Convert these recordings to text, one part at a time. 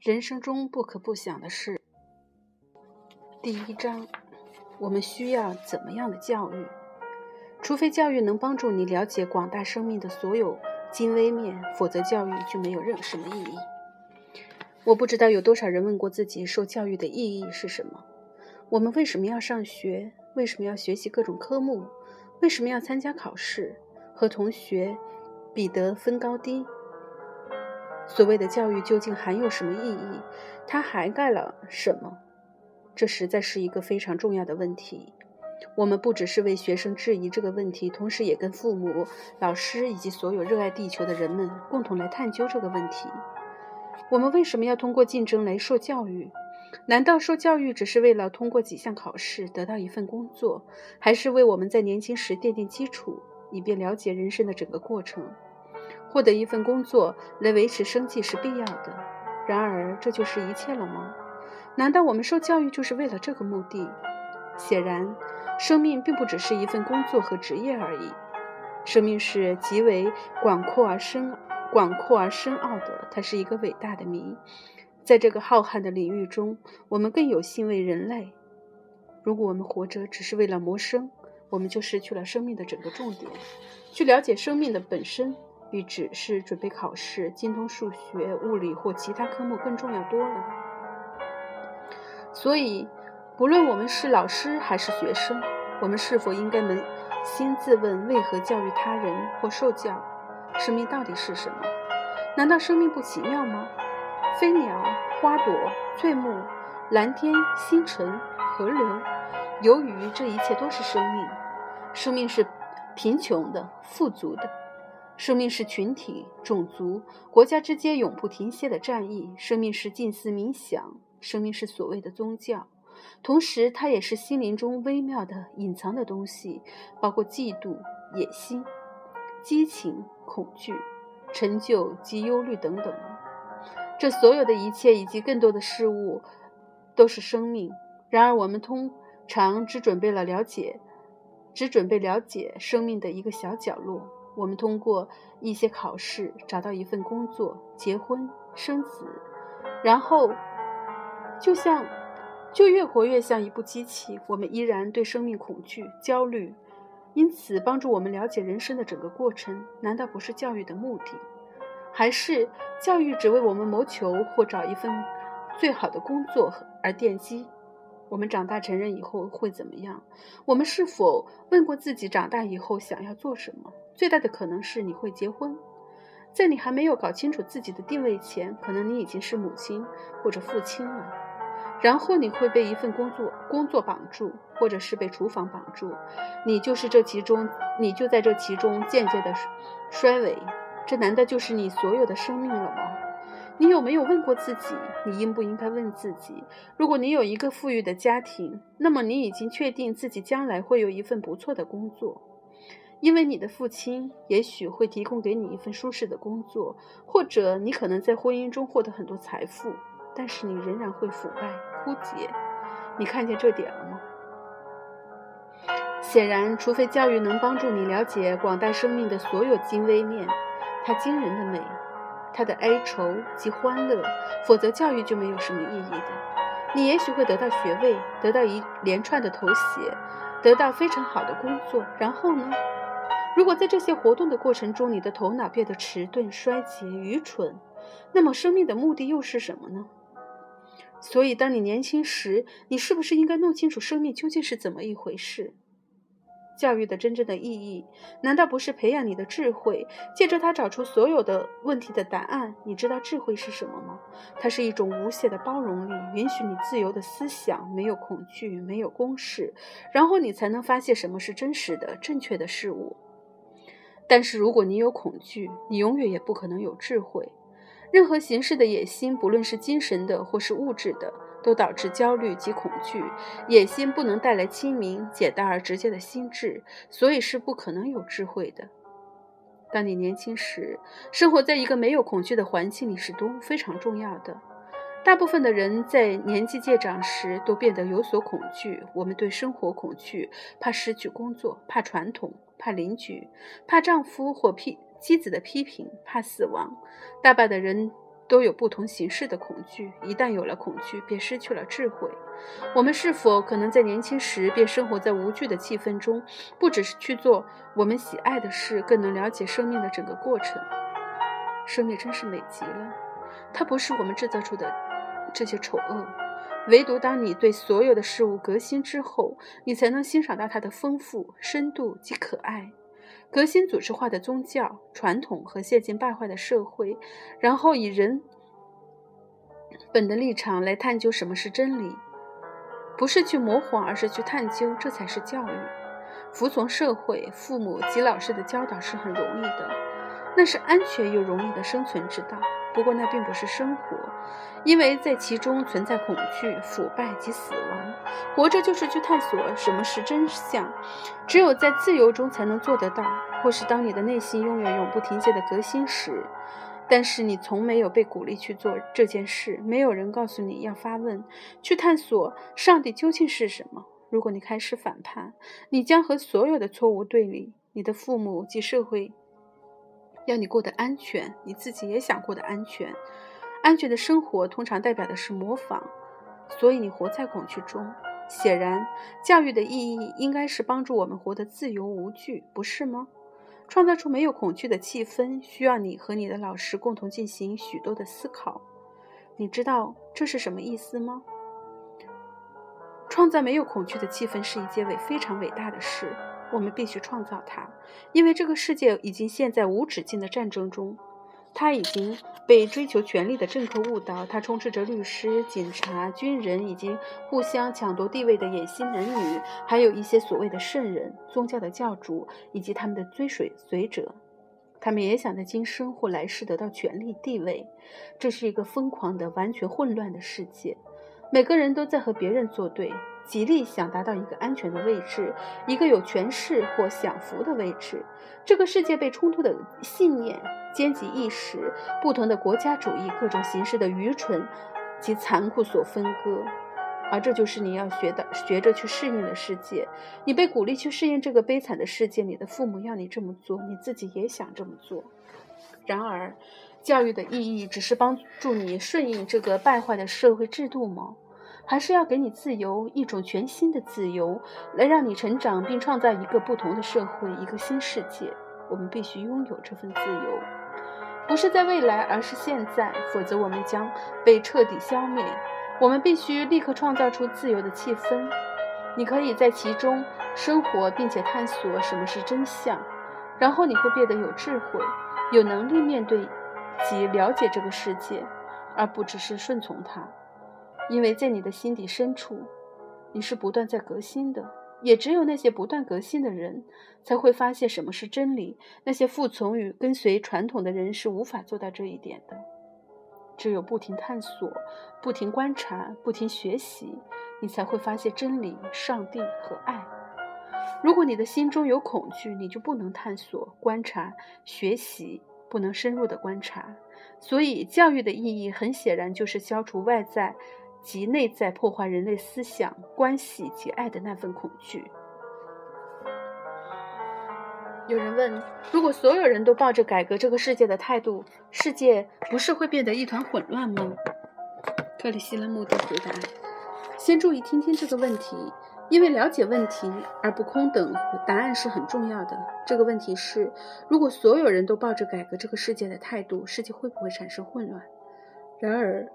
人生中不可不想的事。第一章，我们需要怎么样的教育？除非教育能帮助你了解广大生命的所有精微面，否则教育就没有任何什么意义。我不知道有多少人问过自己，受教育的意义是什么？我们为什么要上学？为什么要学习各种科目？为什么要参加考试？和同学比得分高低？所谓的教育究竟含有什么意义？它涵盖了什么？这实在是一个非常重要的问题。我们不只是为学生质疑这个问题，同时也跟父母、老师以及所有热爱地球的人们共同来探究这个问题。我们为什么要通过竞争来受教育？难道受教育只是为了通过几项考试得到一份工作，还是为我们在年轻时奠定基础，以便了解人生的整个过程？获得一份工作来维持生计是必要的，然而这就是一切了吗？难道我们受教育就是为了这个目的？显然，生命并不只是一份工作和职业而已。生命是极为广阔而深、广阔而深奥的，它是一个伟大的谜。在这个浩瀚的领域中，我们更有幸为人类。如果我们活着只是为了谋生，我们就失去了生命的整个重点。去了解生命的本身。比只是准备考试、精通数学、物理或其他科目更重要多了。所以，不论我们是老师还是学生，我们是否应该扪心自问：为何教育他人或受教？生命到底是什么？难道生命不奇妙吗？飞鸟、花朵、翠木、蓝天、星辰、河流、由于，这一切都是生命。生命是贫穷的、富足的。生命是群体、种族、国家之间永不停歇的战役。生命是静思冥想，生命是所谓的宗教。同时，它也是心灵中微妙的隐藏的东西，包括嫉妒、野心、激情、恐惧、成就及忧虑等等。这所有的一切以及更多的事物，都是生命。然而，我们通常只准备了了解，只准备了解生命的一个小角落。我们通过一些考试找到一份工作、结婚、生子，然后就像就越活越像一部机器。我们依然对生命恐惧、焦虑，因此帮助我们了解人生的整个过程，难道不是教育的目的？还是教育只为我们谋求或找一份最好的工作而奠基？我们长大成人以后会怎么样？我们是否问过自己，长大以后想要做什么？最大的可能是你会结婚，在你还没有搞清楚自己的定位前，可能你已经是母亲或者父亲了。然后你会被一份工作工作绑住，或者是被厨房绑住，你就是这其中，你就在这其中渐渐的衰微。这难道就是你所有的生命了吗？你有没有问过自己？你应不应该问自己：如果你有一个富裕的家庭，那么你已经确定自己将来会有一份不错的工作。因为你的父亲也许会提供给你一份舒适的工作，或者你可能在婚姻中获得很多财富，但是你仍然会腐败枯竭。你看见这点了吗？显然，除非教育能帮助你了解广大生命的所有精微面，它惊人的美，它的哀愁及欢乐，否则教育就没有什么意义的。你也许会得到学位，得到一连串的头衔，得到非常好的工作，然后呢？如果在这些活动的过程中，你的头脑变得迟钝、衰竭、愚蠢，那么生命的目的又是什么呢？所以，当你年轻时，你是不是应该弄清楚生命究竟是怎么一回事？教育的真正的意义，难道不是培养你的智慧，借着它找出所有的问题的答案？你知道智慧是什么吗？它是一种无限的包容力，允许你自由的思想，没有恐惧，没有公式，然后你才能发现什么是真实的、正确的事物。但是，如果你有恐惧，你永远也不可能有智慧。任何形式的野心，不论是精神的或是物质的，都导致焦虑及恐惧。野心不能带来清明、简单而直接的心智，所以是不可能有智慧的。当你年轻时，生活在一个没有恐惧的环境里是多非常重要的。大部分的人在年纪渐长时都变得有所恐惧。我们对生活恐惧，怕失去工作，怕传统。怕邻居，怕丈夫或批妻子的批评，怕死亡。大半的人都有不同形式的恐惧。一旦有了恐惧，便失去了智慧。我们是否可能在年轻时便生活在无惧的气氛中，不只是去做我们喜爱的事，更能了解生命的整个过程？生命真是美极了，它不是我们制造出的这些丑恶。唯独当你对所有的事物革新之后，你才能欣赏到它的丰富、深度及可爱。革新组织化的宗教传统和现今败坏的社会，然后以人本的立场来探究什么是真理，不是去模仿，而是去探究，这才是教育。服从社会、父母及老师的教导是很容易的，那是安全又容易的生存之道。不过那并不是生活，因为在其中存在恐惧、腐败及死亡。活着就是去探索什么是真相，只有在自由中才能做得到。或是当你的内心永远永不停歇的革新时，但是你从没有被鼓励去做这件事，没有人告诉你要发问，去探索上帝究竟是什么。如果你开始反叛，你将和所有的错误对立。你的父母及社会。要你过得安全，你自己也想过得安全。安全的生活通常代表的是模仿，所以你活在恐惧中。显然，教育的意义应该是帮助我们活得自由无惧，不是吗？创造出没有恐惧的气氛，需要你和你的老师共同进行许多的思考。你知道这是什么意思吗？创造没有恐惧的气氛是一件伟非常伟大的事。我们必须创造它，因为这个世界已经陷在无止境的战争中，它已经被追求权力的政客误导，它充斥着律师、警察、军人以及互相抢夺地位的野心男女，还有一些所谓的圣人、宗教的教主以及他们的追随随者，他们也想在今生或来世得到权力地位。这是一个疯狂的、完全混乱的世界，每个人都在和别人作对。极力想达到一个安全的位置，一个有权势或享福的位置。这个世界被冲突的信念、阶级意识、不同的国家主义、各种形式的愚蠢及残酷所分割，而这就是你要学的、学着去适应的世界。你被鼓励去适应这个悲惨的世界，你的父母要你这么做，你自己也想这么做。然而，教育的意义只是帮助你顺应这个败坏的社会制度吗？还是要给你自由，一种全新的自由，来让你成长并创造一个不同的社会，一个新世界。我们必须拥有这份自由，不是在未来，而是现在，否则我们将被彻底消灭。我们必须立刻创造出自由的气氛。你可以在其中生活，并且探索什么是真相，然后你会变得有智慧，有能力面对及了解这个世界，而不只是顺从它。因为在你的心底深处，你是不断在革新的，也只有那些不断革新的人，才会发现什么是真理。那些服从与跟随传统的人是无法做到这一点的。只有不停探索、不停观察、不停学习，你才会发现真理、上帝和爱。如果你的心中有恐惧，你就不能探索、观察、学习，不能深入的观察。所以，教育的意义很显然就是消除外在。及内在破坏人类思想、关系及爱的那份恐惧。有人问：如果所有人都抱着改革这个世界的态度，世界不是会变得一团混乱吗？克里希那穆德回答：先注意听听这个问题，因为了解问题而不空等答案是很重要的。这个问题是：如果所有人都抱着改革这个世界的态度，世界会不会产生混乱？然而。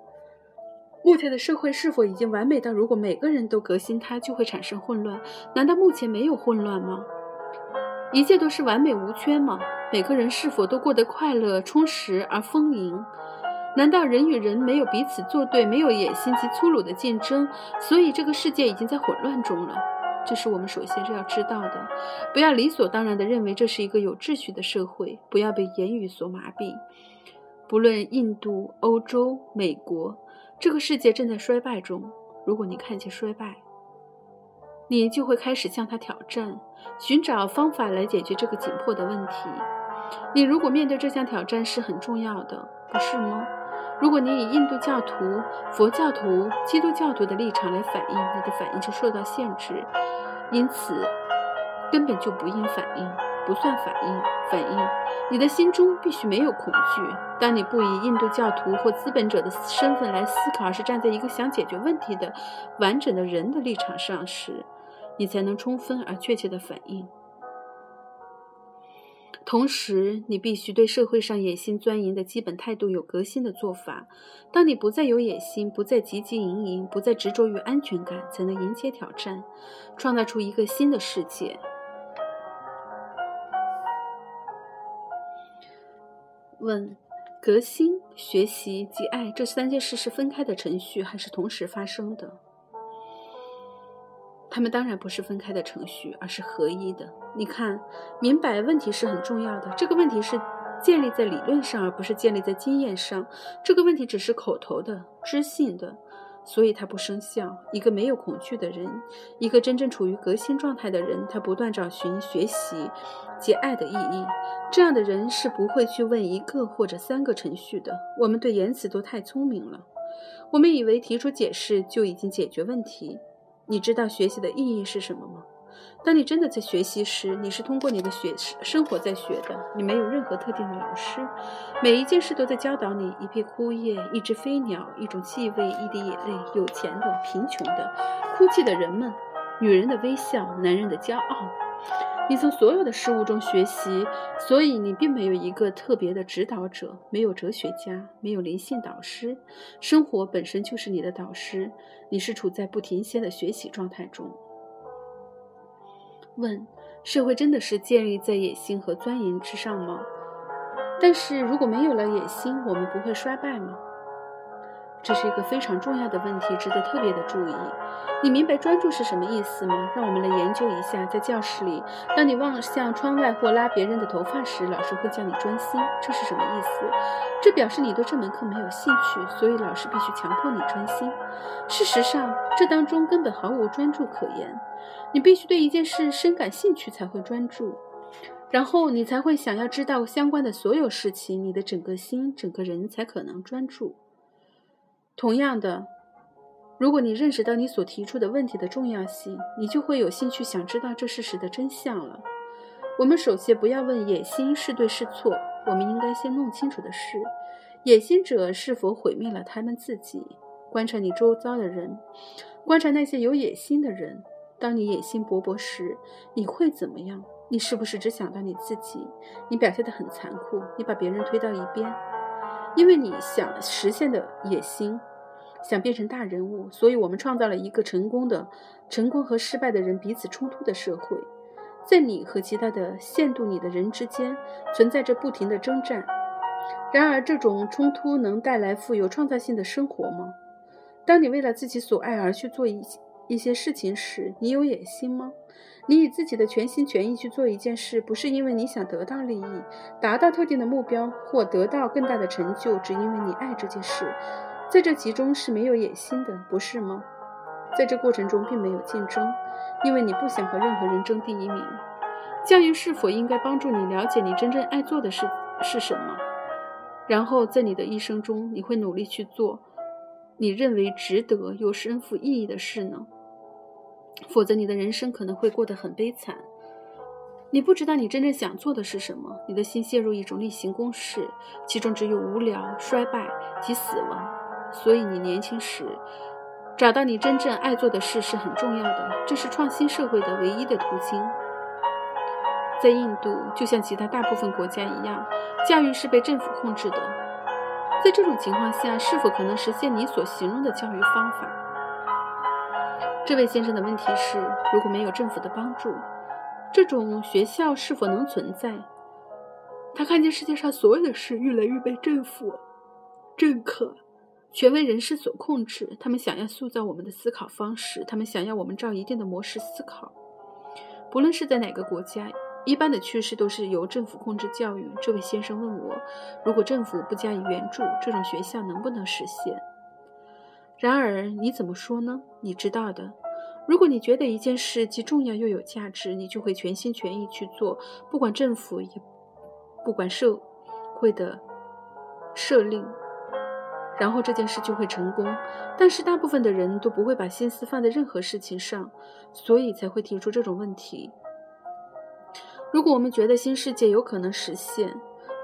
目前的社会是否已经完美到，如果每个人都革新它，就会产生混乱？难道目前没有混乱吗？一切都是完美无缺吗？每个人是否都过得快乐、充实而丰盈？难道人与人没有彼此作对，没有野心及粗鲁的竞争？所以这个世界已经在混乱中了。这是我们首先是要知道的。不要理所当然地认为这是一个有秩序的社会，不要被言语所麻痹。不论印度、欧洲、美国。这个世界正在衰败中。如果你看见衰败，你就会开始向它挑战，寻找方法来解决这个紧迫的问题。你如果面对这项挑战是很重要的，不是吗？如果你以印度教徒、佛教徒、基督教徒的立场来反应，你的反应就受到限制，因此根本就不应反应。不算反应。反应，你的心中必须没有恐惧。当你不以印度教徒或资本者的身份来思考，而是站在一个想解决问题的完整的人的立场上时，你才能充分而确切的反应。同时，你必须对社会上野心钻营的基本态度有革新的做法。当你不再有野心，不再汲汲营营，不再执着于安全感，才能迎接挑战，创造出一个新的世界。问：革新、学习及爱这三件事是分开的程序，还是同时发生的？他们当然不是分开的程序，而是合一的。你看，明白问题是很重要的。这个问题是建立在理论上，而不是建立在经验上。这个问题只是口头的、知性的，所以它不生效。一个没有恐惧的人，一个真正处于革新状态的人，他不断找寻学习及爱的意义。这样的人是不会去问一个或者三个程序的。我们对言辞都太聪明了，我们以为提出解释就已经解决问题。你知道学习的意义是什么吗？当你真的在学习时，你是通过你的学生活在学的。你没有任何特定的老师，每一件事都在教导你：一片枯叶，一只飞鸟，一种气味，一滴眼泪，有钱的，贫穷的，哭泣的人们，女人的微笑，男人的骄傲。你从所有的事物中学习，所以你并没有一个特别的指导者，没有哲学家，没有灵性导师。生活本身就是你的导师，你是处在不停歇的学习状态中。问：社会真的是建立在野心和钻研之上吗？但是如果没有了野心，我们不会衰败吗？这是一个非常重要的问题，值得特别的注意。你明白专注是什么意思吗？让我们来研究一下。在教室里，当你望向窗外或拉别人的头发时，老师会叫你专心，这是什么意思？这表示你对这门课没有兴趣，所以老师必须强迫你专心。事实上，这当中根本毫无专注可言。你必须对一件事深感兴趣才会专注，然后你才会想要知道相关的所有事情，你的整个心、整个人才可能专注。同样的，如果你认识到你所提出的问题的重要性，你就会有兴趣想知道这事实的真相了。我们首先不要问野心是对是错，我们应该先弄清楚的是，野心者是否毁灭了他们自己。观察你周遭的人，观察那些有野心的人。当你野心勃勃时，你会怎么样？你是不是只想到你自己？你表现得很残酷，你把别人推到一边。因为你想实现的野心，想变成大人物，所以我们创造了一个成功的、成功和失败的人彼此冲突的社会。在你和其他的限度你的人之间，存在着不停的征战。然而，这种冲突能带来富有创造性的生活吗？当你为了自己所爱而去做一一些事情时，你有野心吗？你以自己的全心全意去做一件事，不是因为你想得到利益、达到特定的目标或得到更大的成就，只因为你爱这件事，在这其中是没有野心的，不是吗？在这过程中并没有竞争，因为你不想和任何人争第一名。教育是否应该帮助你了解你真正爱做的事是什么？然后在你的一生中，你会努力去做你认为值得又身负意义的事呢？否则，你的人生可能会过得很悲惨。你不知道你真正想做的是什么，你的心陷入一种例行公事，其中只有无聊、衰败及死亡。所以，你年轻时找到你真正爱做的事是很重要的。这是创新社会的唯一的途径。在印度，就像其他大部分国家一样，教育是被政府控制的。在这种情况下，是否可能实现你所形容的教育方法？这位先生的问题是：如果没有政府的帮助，这种学校是否能存在？他看见世界上所有的事越来越被政府、政客、权威人士所控制。他们想要塑造我们的思考方式，他们想要我们照一定的模式思考。不论是在哪个国家，一般的趋势都是由政府控制教育。这位先生问我：如果政府不加以援助，这种学校能不能实现？然而，你怎么说呢？你知道的，如果你觉得一件事既重要又有价值，你就会全心全意去做，不管政府也不管社会的设令，然后这件事就会成功。但是，大部分的人都不会把心思放在任何事情上，所以才会提出这种问题。如果我们觉得新世界有可能实现，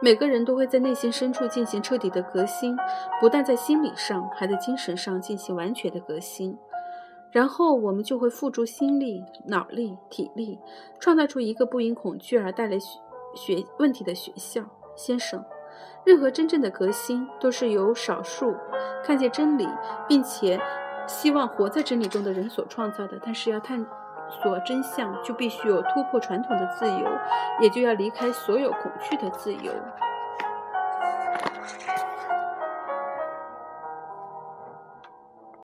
每个人都会在内心深处进行彻底的革新，不但在心理上，还在精神上进行完全的革新。然后我们就会付诸心力、脑力、体力，创造出一个不因恐惧而带来学学问题的学校。先生，任何真正的革新都是由少数看见真理，并且希望活在真理中的人所创造的。但是要探索真相，就必须有突破传统的自由，也就要离开所有恐惧的自由。